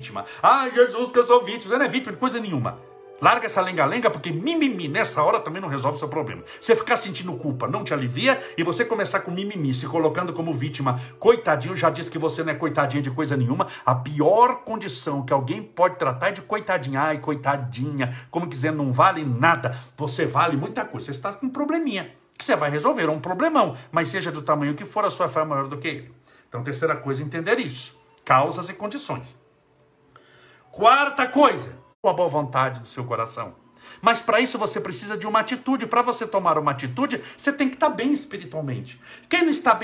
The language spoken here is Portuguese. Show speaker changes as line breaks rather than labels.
Vítima. Ah, Jesus, que eu sou vítima. Você não é vítima de coisa nenhuma. Larga essa lenga-lenga, porque mimimi nessa hora também não resolve o seu problema. Você ficar sentindo culpa não te alivia e você começar com mimimi, se colocando como vítima. Coitadinho, já disse que você não é coitadinha de coisa nenhuma. A pior condição que alguém pode tratar é de coitadinha. Ai, coitadinha, como quiser, não vale nada. Você vale muita coisa. Você está com um probleminha que você vai resolver, um problemão, mas seja do tamanho que for, a sua fé é maior do que ele. Então, terceira coisa, entender isso. Causas e condições. Quarta coisa, a boa vontade do seu coração. Mas para isso você precisa de uma atitude. Para você tomar uma atitude, você tem que estar bem espiritualmente. Quem não está bem